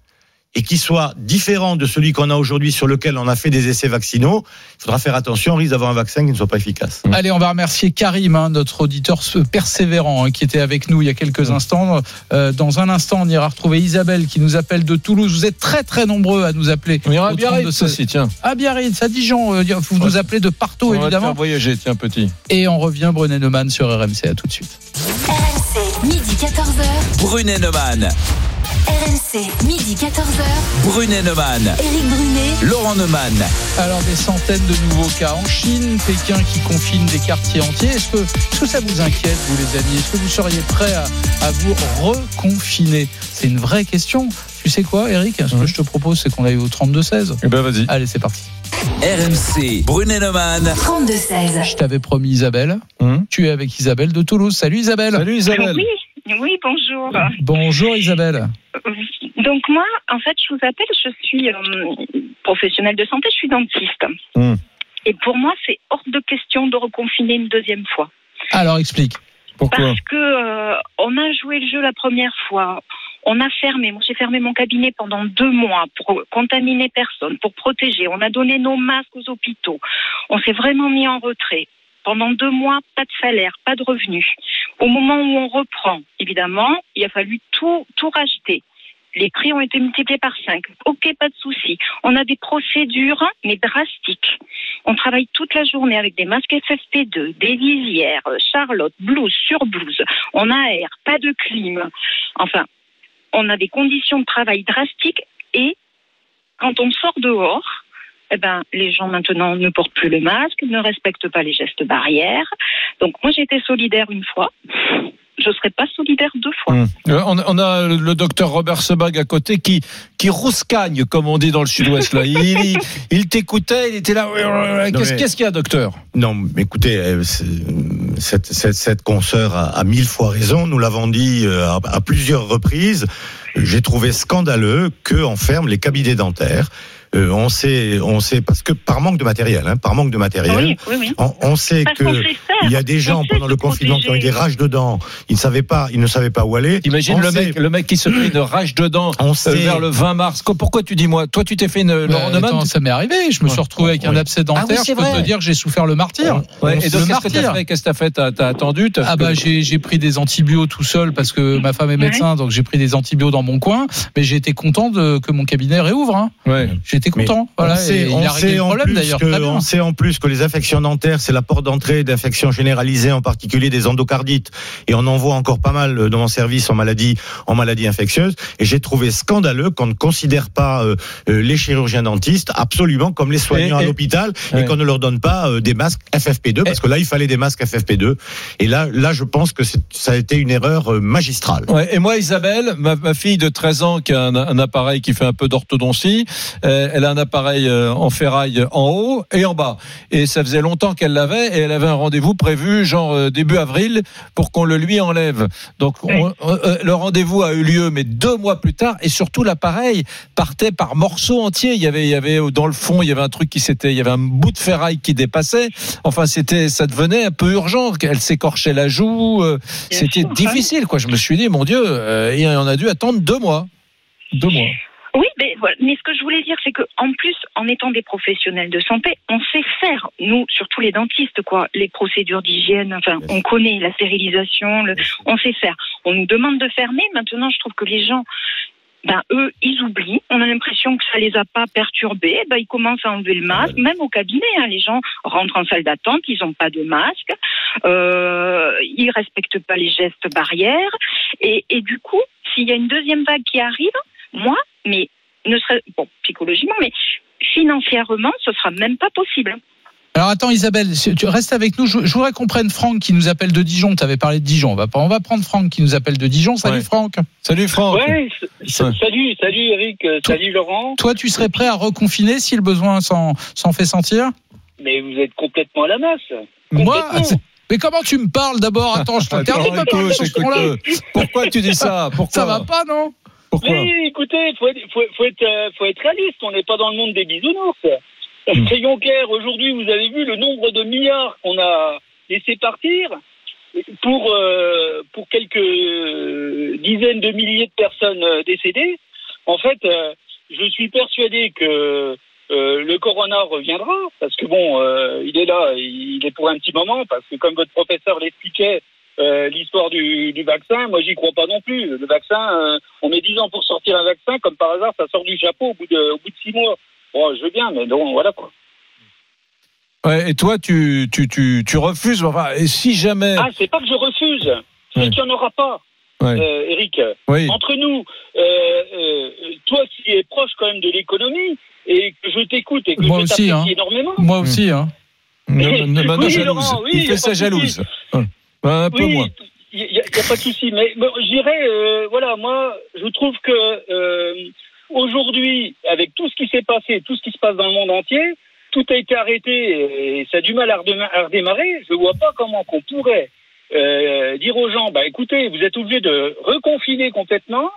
et qu'il soit différent de celui qu'on a aujourd'hui sur lequel on a fait des essais vaccinaux, il faudra faire attention, on risque d'avoir un vaccin qui ne soit pas efficace. Allez, on va remercier Karim, hein, notre auditeur persévérant, hein, qui était avec nous il y a quelques instants. Euh, dans un instant, on ira retrouver Isabelle qui nous appelle de Toulouse. Vous êtes très très nombreux à nous appeler. On ira bien 32 ça aussi, tiens. À Biarritz, à Dijon, euh, vous nous appelez de partout On va évidemment. faire voyager, tiens, petit. Et on revient Brené Neumann sur RMC. À tout de suite. RMC, midi 14h. Brunet Neumann. RMC, midi 14h. Brunet Neumann. Éric Brunet. Laurent Neumann. Alors des centaines de nouveaux cas en Chine, Pékin qui confine des quartiers entiers. Est-ce que, est-ce que ça vous inquiète, vous les amis? Est-ce que vous seriez prêts à, à vous reconfiner? C'est une vraie question. Tu sais quoi, Eric Ce que je te propose, c'est qu'on aille au 32-16. Eh ben, vas-y. Allez, c'est parti. RMC. Brunet Neumann. 32-16. Je t'avais promis Isabelle. Hum. Tu es avec Isabelle de Toulouse. Salut Isabelle. Salut Isabelle. Oui, oui, bonjour. Bonjour Isabelle. Donc moi, en fait, je vous appelle, je suis euh, professionnelle de santé, je suis dentiste. Hmm. Et pour moi, c'est hors de question de reconfiner une deuxième fois. Alors explique. Pourquoi Parce que euh, on a joué le jeu la première fois. On a fermé, moi j'ai fermé mon cabinet pendant deux mois pour contaminer personne, pour protéger. On a donné nos masques aux hôpitaux. On s'est vraiment mis en retrait. Pendant deux mois, pas de salaire, pas de revenus. Au moment où on reprend, évidemment, il a fallu tout, tout racheter. Les prix ont été multipliés par cinq. Ok, pas de souci. On a des procédures, mais drastiques. On travaille toute la journée avec des masques FFP2, des visières, euh, Charlotte, blouse sur blouse. On aère, pas de clim. Enfin, on a des conditions de travail drastiques et quand on sort dehors, eh ben, les gens maintenant ne portent plus le masque, ne respectent pas les gestes barrières. Donc moi j'ai été solidaire une fois, je serai pas solidaire deux fois. Hum. Euh, On, on a le docteur Robert Sebag à côté qui, qui rouscagne, comme on dit dans le sud-ouest. Là. Il, il, il t'écoutait, il était là. Qu'est-ce mais- qu'est-ce qu'il y a, docteur? Non, mais écoutez, euh, cette, cette, cette consoeur a, a mille fois raison. Nous l'avons dit euh, à, à plusieurs reprises. J'ai trouvé scandaleux qu'on ferme les cabinets dentaires. Euh, on sait, on sait parce que par manque de matériel, hein, par manque de matériel. Oui, oui, oui. On, on sait Parce que sait il y a des gens pendant le confinement qui ont eu des rages de dents. Ils ne savaient pas, ils ne savaient pas où aller. Imagine On le sait- mec, le mec qui se fait une rage dedans On euh, sait. vers le 20 mars. Pourquoi tu dis moi Toi, tu t'es fait une Neumann attends, ça m'est arrivé. Je me suis retrouvé avec un abcès dentaire. Ah je peux vrai. te dire que j'ai souffert le martyr. Ouais, Et donc, qu'est-ce que t'as martyr. fait Qu'est-ce que t'as fait? T'as t'as attendu Ah bah j'ai j'ai pris des antibiotiques tout seul parce que ma femme est médecin donc j'ai pris des antibiotiques dans mon coin mais j'ai été content de que mon cabinet réouvre hein. Ouais. Mais content voilà on sait, et il on a réglé sait le en problème plus d'ailleurs que- on sait en plus que les infections dentaires, c'est la porte d'entrée d'infections généralisées, en particulier des endocardites. Et on en voit encore pas mal euh, dans mon service en maladie, en maladie infectieuse. Et j'ai trouvé scandaleux qu'on ne considère pas euh, euh, les chirurgiens dentistes absolument comme les soignants Et- et- à l'hôpital et Ouais. qu'on ne leur donne pas euh, des masques FFP2 parce que là, il fallait des masques FFP2. Et là, là, je pense que c'est- ça a été une erreur euh, magistrale. Ouais, et moi, Isabelle, ma, ma fille de 13 ans qui a un, un appareil qui fait un peu d'orthodontie, euh, elle a un appareil euh, en ferraille en haut et en bas. Et ça faisait longtemps qu'elle l'avait et elle avait un rendez-vous prévu, genre euh, début avril, pour qu'on le lui enlève. Donc on- euh, le rendez-vous a eu lieu, mais deux mois plus tard. Et surtout, l'appareil partait par morceaux entiers. Il y avait, il y avait dans le fond, il y avait un truc qui s'était, il y avait un bout de ferraille qui dépassait. Enfin, c'était, ça devenait un peu urgent. Elle s'écorchait la joue. euh, C'était difficile, quoi. Je me suis dit, mon Dieu, euh, et on a dû attendre deux mois. Deux mois. Oui, mais, voilà. mais ce que je voulais dire, c'est que en plus, en étant des professionnels de santé, on sait faire, nous, surtout les dentistes, quoi, les procédures d'hygiène, enfin, on connaît la stérilisation, le- on sait faire. On nous demande de fermer. Maintenant, je trouve que les gens, ben, eux, ils oublient. On a l'impression que ça les a pas perturbés. Ben, ils commencent à enlever le masque, même au cabinet. hein. les gens rentrent en salle d'attente, ils n'ont pas de masque, euh, ils respectent pas les gestes barrières. Et, et du coup, s'il y a une deuxième vague qui arrive, moi, mais ne serait bon psychologiquement, mais financièrement, ce sera même pas possible. Alors attends Isabelle, tu restes avec nous. Je, je voudrais qu'on prenne Franck qui nous appelle de Dijon. Tu avais parlé de Dijon. On va, pas- on va prendre Franck qui nous appelle de Dijon. Salut Ouais. Franck. Salut Franck. Ouais, salut, salut Eric, euh, salut Laurent. Toi, tu serais prêt à reconfiner si le besoin s'en fait sentir? Mais vous êtes complètement à la masse. Moi Mais comment tu me parles d'abord? Attends, je t'interdis me parler ce Pourquoi tu dis ça? Pourquoi? Ça va pas, non? Pourquoi Mais écoutez, faut être, faut, faut être, euh, faut être réaliste. On n'est pas dans le monde des bisounours. Soyons clairs. Aujourd'hui, vous avez vu le nombre de milliards qu'on a laissé partir pour euh, pour quelques dizaines de milliers de personnes euh, décédées. En fait, euh, je suis persuadé que euh, le corona reviendra parce que bon, euh, il est là, il est pour un petit moment parce que comme votre professeur l'expliquait, euh, l'histoire du, du vaccin, moi j'y crois pas non plus. Le vaccin, euh, on met 10 ans pour sortir un vaccin, comme par hasard, ça sort du chapeau au bout de, au bout de 6 mois. Bon, je veux bien, mais non, voilà quoi. Ouais, Et toi, tu, tu, tu, tu refuses. Enfin, et si jamais. Ah, c'est pas que je refuse, c'est Ouais. qu'il n'y en aura pas, Ouais. euh, Eric. Oui. Entre nous, euh, euh, toi qui es proche quand même de l'économie et que je t'écoute et que Moi je aussi, t'apprécie hein. énormément. Moi aussi, hein. Ne, *laughs* ne, ne- ne- Oui, jalouse. Laurent, oui, Il fait pas sa jalouse. Un peu oui, moins. il n'y a, y a pas de souci. Mais bon, je dirais, euh, voilà, moi, je trouve que euh, aujourd'hui, avec tout ce qui s'est passé, tout ce qui se passe dans le monde entier, tout a été arrêté et ça a du mal à redémarrer. Je ne vois pas comment qu'on pourrait euh, dire aux gens, bah écoutez, vous êtes obligés de reconfiner complètement.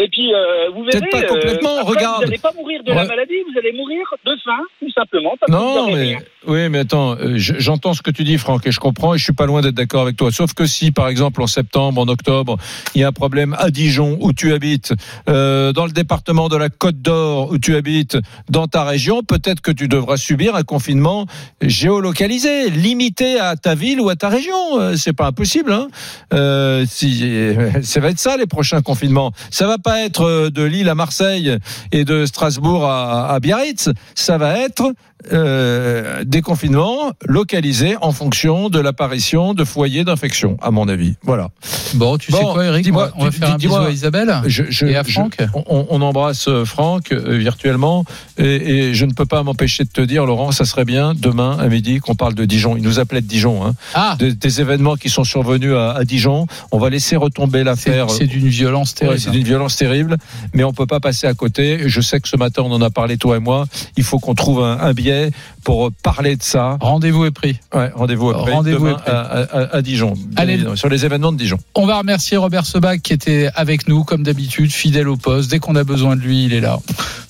Et puis, euh, vous verrez, Peut-être pas complètement, euh, après, regarde. vous n'allez pas mourir de la maladie, vous allez mourir de faim, tout simplement. Parce que vous Non, mais rien. oui, mais attends, euh, je- j'entends ce que tu dis, Franck, et je comprends, et je suis pas loin d'être d'accord avec toi. Sauf que si, par exemple, en septembre, en octobre, il y a un problème à Dijon où tu habites, euh, dans le département de la Côte d'Or où tu habites, dans ta région, peut-être que tu devras subir un confinement géolocalisé, limité à ta ville ou à ta région. C'est pas impossible. Hein euh, si, *laughs* ça va être ça les prochains confinements. Ça va pas être euh, de Lille à Marseille et de Strasbourg à, à Biarritz. Ça va être euh, des confinements localisés en fonction de l'apparition de foyers d'infection, à mon avis. Voilà. Bon, tu sais quoi, Eric On va, on va dis- faire un bisou à Isabelle Je, je- et à je- Franck. on, on embrasse euh, Franck euh, virtuellement et, et je ne peux pas m'empêcher de te dire, Laurent, ça serait bien demain à midi qu'on parle de Dijon. Il nous appelait de Dijon, hein. Ah, des, des événements qui sont survenus à, à Dijon. On va laisser retomber l'affaire. c'est d'une violence Ouais, terrible. c'est d'une violence terrible, mais on peut pas passer à côté. Je sais que ce matin on en a parlé toi et moi. Il faut qu'on trouve un, un biais pour parler de ça. Rendez-vous est pris. Ouais, rendez-vous Rendez-vous est pris. à, à- à Dijon. Allez. sur les événements de Dijon. On va remercier Robert Sebag qui était avec nous comme d'habitude, fidèle au poste. Dès qu'on a besoin de lui, il est là.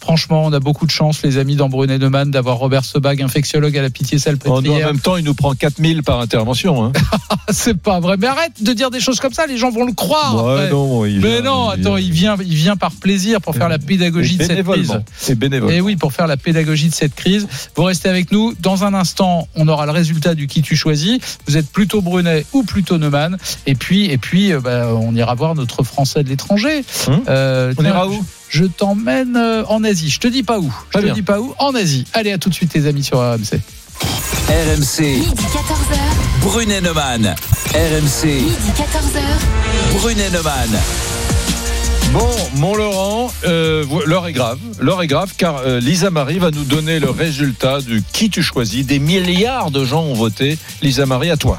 Franchement, on a beaucoup de chance, les amis d'Ambrunet Neumann, d'avoir Robert Sebag, infectiologue à la pitié En, en salpêtrière. même temps, il nous prend 4000 par intervention. Hein. *laughs* C'est pas vrai. Mais arrête de dire des choses comme ça, les gens vont le croire. Ouais, après. non, il Mais vient- non, attends, il vient, il vient par plaisir pour faire la pédagogie de cette crise. Et bénévole. Et oui, pour faire la pédagogie de cette crise. Vous restez avec nous. Dans un instant, on aura le résultat du qui tu choisis. Vous êtes plutôt Brunet ou plutôt Neumann. Et puis, et puis, euh, bah, on ira voir notre Français de l'étranger. Hum Euh, On ira où? Je t'emmène euh, en Asie. Je te dis pas où. Je te bien. dis pas où. En Asie. Allez, à tout de suite, les amis sur RMC. RMC, Midi 14h. Brunet Neumann. RMC, Midi 14h. Brunet Neumann. Bon, mon Laurent, euh, l'heure est grave. L'heure est grave car euh, Lisa Marie va nous donner le résultat du qui tu choisis. Des milliards de gens ont voté. Lisa Marie, à toi.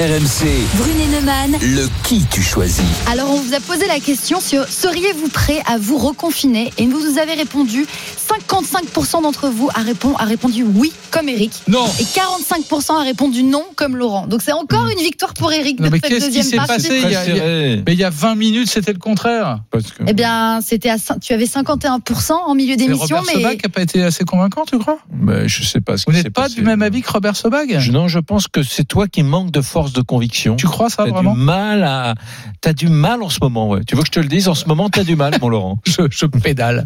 RMC, Brunet Neumann. le qui tu choisis. Alors, on vous a posé la question sur seriez-vous prêt à vous reconfiner? Et vous nous avez répondu 55% d'entre vous a, répond- a répondu oui, comme Eric. Non. Et 45% a répondu non, comme Laurent. Donc, c'est encore une victoire pour Eric. Non, de mais cette qu'est-ce qui deuxième s'est partie. passé? Il y a-. Mais il y a 20 minutes, c'était le contraire. Parce que- Eh bien, c'était à, tu avais 51% en milieu d'émission, Robert mais Sebag n'a pas été assez convaincant, tu crois? Mais je sais pas ce Vous n'êtes pas passé. du même avis que Robert Sebag Je- Non, je pense que c'est toi qui manque de force de conviction. Tu crois ça T'as vraiment du mal à, t'as du mal en ce moment. Ouais. Tu veux que je te le dise en ce moment, t'as du mal, mon Laurent. *laughs* je, je pédale.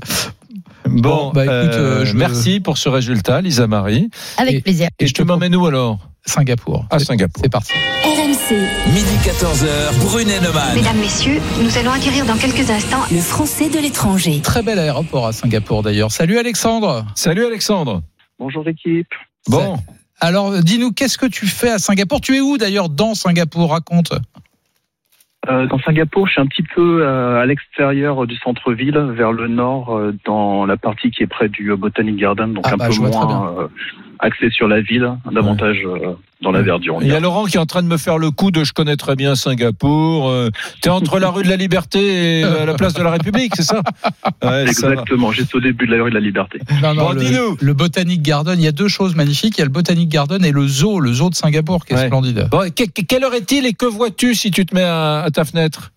Bon, bah, écoute, euh, euh, je- merci pour ce résultat, Lisa Marie. Avec Et- plaisir. Et je te m'emmène où alors? Singapour. À C'est- Singapour. C'est parti. RMC, Midi 14h, Brunet Neumann. Mesdames, Messieurs, nous allons acquérir dans quelques instants le français de l'étranger. Très bel aéroport à Singapour d'ailleurs. Salut Alexandre. Salut Alexandre. Bonjour équipe. Bon, Alors dis-nous, qu'est-ce que tu fais à Singapour? Tu es où d'ailleurs dans Singapour? Raconte. Euh, dans Singapour, je suis un petit peu euh, à l'extérieur du centre-ville, vers le nord, euh, dans la partie qui est près du Botanic Garden, donc Ah un bah, peu moins axé sur la ville, davantage euh, dans la verdure. il y a. Laurent qui est en train de me faire le coup de je connais très bien Singapour. Euh, T'es entre la rue de la Liberté et euh, la place de la République, c'est ça? Ouais. Exactement, juste au début de la rue de la Liberté. Non, non, Bon, le, dis-nous. le Botanic Garden, il y a deux choses magnifiques. Il y a le Botanic Garden et le zoo, le zoo de Singapour qui est Ouais. splendide. Bon, que- que- quelle heure est-il et que vois-tu si tu te mets à, à ta fenêtre?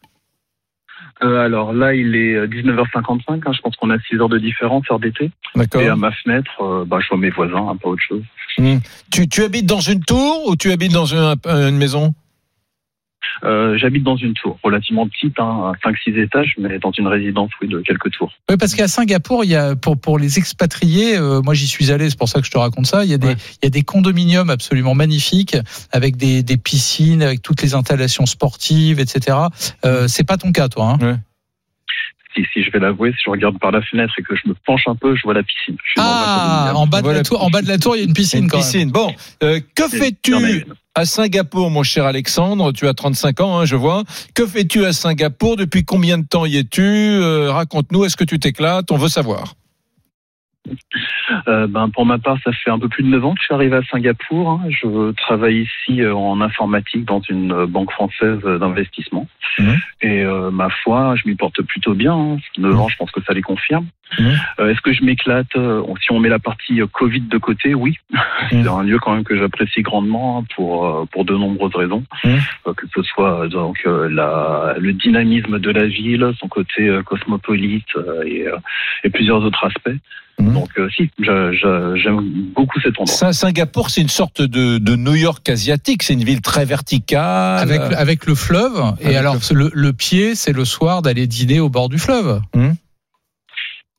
Euh, alors là, il est euh, 19h55, hein, je pense qu'on a 6 heures de différence, heure d'été. D'accord. Et à ma fenêtre, euh, bah, je vois mes voisins, hein, pas autre chose. Tu, tu habites dans une tour ou tu habites dans une, une maison? Euh, J'habite dans une tour relativement petite, hein, 5-6 étages, mais dans une résidence oui, de quelques tours. Oui, parce qu'à Singapour, il y a pour pour les expatriés, euh, moi j'y suis allé, c'est pour ça que je te raconte ça. Il y a des Ouais. il y a des condominiums absolument magnifiques avec des des piscines, avec toutes les installations sportives, etc. Euh, c'est pas ton cas, toi. Hein Si, si je vais l'avouer, si je regarde par la fenêtre et que je me penche un peu, je vois la piscine. Je suis dans un ah, en bas de la tour, en bas de la tour, il y a une piscine Une quand même. piscine. Bon, euh, que fais-tu à Singapour, mon cher Alexandre? Tu as 35 ans, hein, je vois. Que fais-tu à Singapour? Depuis combien de temps y es-tu? Euh, Raconte-nous, est-ce que tu t'éclates? On veut savoir. Euh, ben, pour ma part, ça fait un peu plus de 9 ans que je suis arrivé à Singapour. hein. Je travaille ici euh, en informatique dans une euh, banque française d'investissement. Mhm. Et euh, ma foi, je m'y porte plutôt bien. Hein. 9 ans, je pense que ça les confirme. Euh, Est-ce que je m'éclate Si on met la partie Covid de côté, oui. *laughs* C'est un lieu quand même que j'apprécie grandement hein, pour, pour de nombreuses raisons. Que ce soit donc la, le dynamisme de la ville, son côté cosmopolite et, et plusieurs autres aspects. Mhm. Donc euh, si, j'a- j'a- j'aime beaucoup cet endroit. Saint- Singapour, c'est une sorte de, de New York asiatique. C'est une ville très verticale. Avec, avec le fleuve, et alors le, le pied, c'est le soir d'aller dîner au bord du fleuve. C'est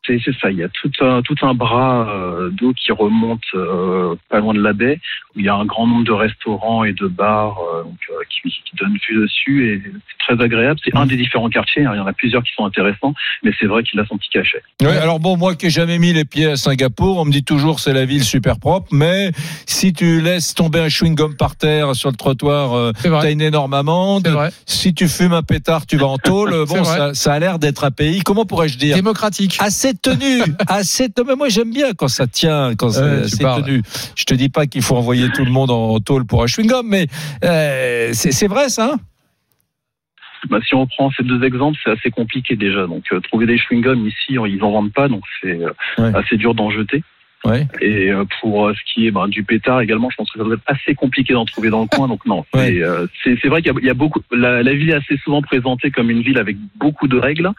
c'est ça, il y a tout un, tout un bras euh, d'eau qui remonte euh, pas loin de la baie, où il y a un grand nombre de restaurants et de bars euh, donc, euh, qui, qui donnent vue dessus, et c'est très agréable. C'est un des différents quartiers, hein. il y en a plusieurs qui sont intéressants, mais c'est vrai qu'il a son petit cachet. Ouais, alors bon, moi qui ai jamais mis les pieds à Singapour, on me dit toujours c'est la ville super propre, mais si tu laisses tomber un chewing-gum par terre sur le trottoir, euh, t'as une énorme amende. Si tu fumes un pétard, tu vas en tôle. *laughs* Bon, ça, ça a l'air d'être un pays, comment pourrais-je dire Démocratique. assez tenu, assez tenu. Mais moi j'aime bien quand ça tient, quand c'est assez parles. tenu. Je te dis pas qu'il faut envoyer tout le monde en tôle pour un chewing-gum, mais euh, c'est c'est vrai ça. hein? Bah, si on prend ces deux exemples, c'est assez compliqué déjà. Donc euh, trouver des chewing-gums ici, ils en vendent pas, donc c'est euh, Ouais. assez dur d'en jeter. Ouais. Et euh, pour euh, ce qui est ben, du pétard également, je pense que ça doit être assez compliqué d'en trouver dans le coin. Donc non, c'est Ouais. euh, c'est- c'est vrai qu'il y a- il y, a beaucoup. La, la ville est assez souvent présentée comme une ville avec beaucoup de règles.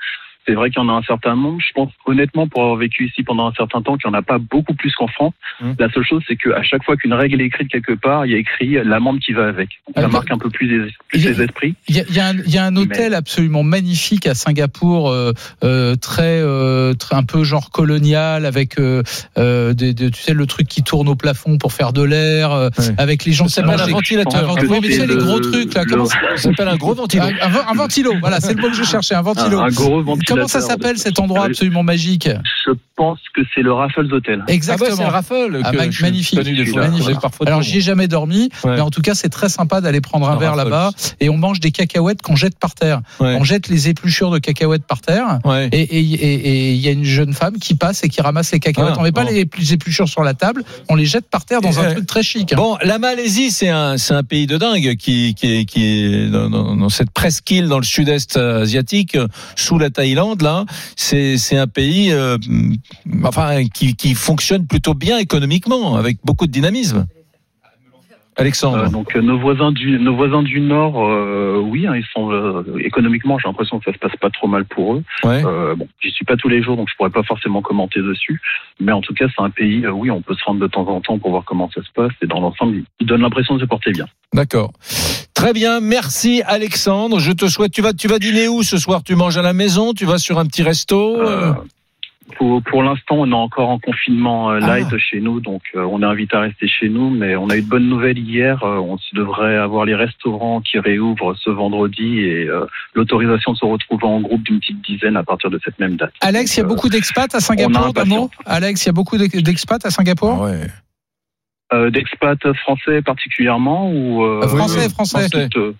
C'est vrai qu'il y en a un certain nombre. Je pense honnêtement, pour avoir vécu ici pendant un certain temps, qu'il n'y en a pas beaucoup plus qu'en France. Mmh. La seule chose, c'est qu'à chaque fois qu'une règle est écrite quelque part, il y a écrit l'amende qui va avec. Donc, Ah, ça marque un peu plus les, plus il y a- les esprits. Il y a, il y a un, il y a un hôtel absolument magnifique à Singapour, euh, euh, très, euh, très un peu genre colonial, avec euh, euh, des, des- tu sais le truc qui tourne au plafond pour faire de l'air, euh, Ouais. avec les gens s'appelle mangent un ventilateur. oui, mais tu sais c'est les le- gros trucs là. le- Comment ça s'appelle un gros ventilo? un, un un ventilo, voilà, c'est le mot que je cherchais, un ventilo. Un, un gros ventilateur. Comment ça s'appelle cet endroit absolument magique Je pense que c'est le Raffles Hotel. Ah bah, Exactement. c'est un raffle Ah, je magnifique, Alors j'y ai jamais dormi, Ouais. mais en tout cas c'est très sympa d'aller prendre un Un verre là-bas et on mange des cacahuètes qu'on jette par terre. Ouais. On jette les épluchures de cacahuètes par terre. Ouais. Et il y a une jeune femme qui passe et qui ramasse les cacahuètes. Ah, on met pas bon. les épluchures sur la table, on les jette par terre dans un truc très chic. Bon, la Malaisie, c'est un, c'est un pays de dingue qui, qui, est- qui est dans, dans- dans cette presqu'île dans le sud-est asiatique, euh, sous la Thaïlande, là. C'est, un pays, euh, enfin, qui, qui fonctionne plutôt bien économiquement, avec beaucoup de dynamisme. Alexandre. Euh, donc euh, nos voisins du nos voisins du nord, euh, oui, hein, ils sont euh, économiquement, j'ai l'impression que ça se passe pas trop mal pour eux. ouais. Euh, bon, j'y suis pas tous les jours, donc je pourrais pas forcément commenter dessus. Mais en tout cas, c'est un pays, euh, oui, on peut se rendre de temps en temps pour voir comment ça se passe. Et dans l'ensemble, il donne l'impression de se porter bien. D'accord. Très bien, merci Alexandre. Je te souhaite, tu vas, tu vas dîner où ce soir? Tu manges à la maison? Tu vas sur un petit resto Euh, Pour, pour l'instant, on est encore en confinement euh, light chez nous, donc euh, on est invité à rester chez nous. Mais on a eu de bonnes nouvelles hier. Euh, on devrait avoir les restaurants qui réouvrent ce vendredi et euh, l'autorisation de se retrouver en groupe d'une petite dizaine à partir de cette même date. Alex, il y a beaucoup d'expats à on a Singapour, Alex, il y a beaucoup d'ex- d'expats à Singapour? Euh, D'expats français particulièrement ou euh, Euh, Français, français. euh,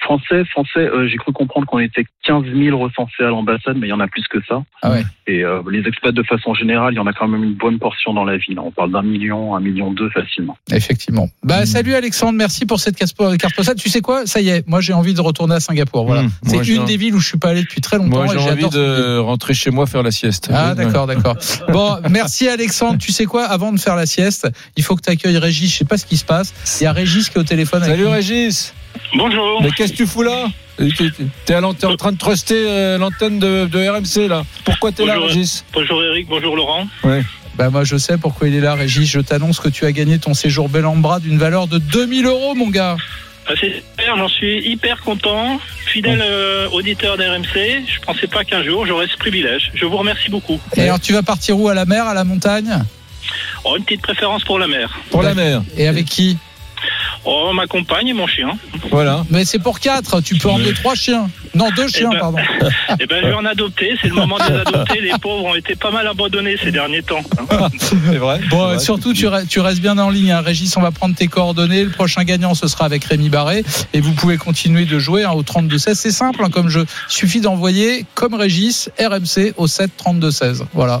Français, français. euh, J'ai cru comprendre qu'on était 15 000 recensés à l'ambassade, mais il y en a plus que ça. Ah ouais. Et euh, les expats de façon générale, il y en a quand même une bonne portion dans la ville. On parle d'un million, un million deux facilement. Effectivement. Bah, salut Alexandre, merci pour cette carte carte postale. Tu sais quoi? Ça y est, moi j'ai envie de retourner à Singapour. Voilà. Mmh, c'est une un- des villes où je suis pas allé depuis très longtemps. Moi, j'ai envie de rentrer chez moi faire la sieste. Ah d'accord, d'accord. *laughs* Bon, merci Alexandre. Tu sais quoi? Avant de faire la sieste, il faut que tu accueilles Régis. Je sais pas ce qui se passe. Il y a Régis qui est au téléphone. avec Salut nous. Régis. Bonjour. Mais qu'est-ce que tu fous là T'es en train de truster euh, l'antenne de, de RMC là. Pourquoi t'es là. Régis Bonjour Eric, bonjour Laurent. Ouais. Bah moi je sais pourquoi il est là, Régis. Je t'annonce que tu as gagné ton séjour Bellambra d'une valeur de 2000 euros, mon gars. Ah, C'est super, j'en suis hyper content. Fidèle euh, auditeur d'RMC, je pensais pas qu'un jour j'aurais ce privilège. Je vous remercie beaucoup. Et alors tu vas partir où À la mer, à la montagne? Oh, une petite préférence pour la mer. Pour la mer. Et avec qui? Oh, ma compagne et mon chien. Voilà. Mais c'est pour quatre. Tu peux emmener trois chiens. Non, deux chiens, ben- pardon. *laughs* Eh ben, je vais en adopter. C'est le moment de les adopter. Les pauvres ont été pas mal abandonnés ces derniers temps. *laughs* C'est vrai. Bon, vrai. surtout, tu, re- tu restes bien en ligne. hein. Régis, on va prendre tes coordonnées. Le prochain gagnant, ce sera avec Rémi Barré. Et vous pouvez continuer de jouer hein, au 32-16. C'est simple, hein, comme jeu. Il suffit d'envoyer, comme Régis, RMC au 7 32-16. Voilà.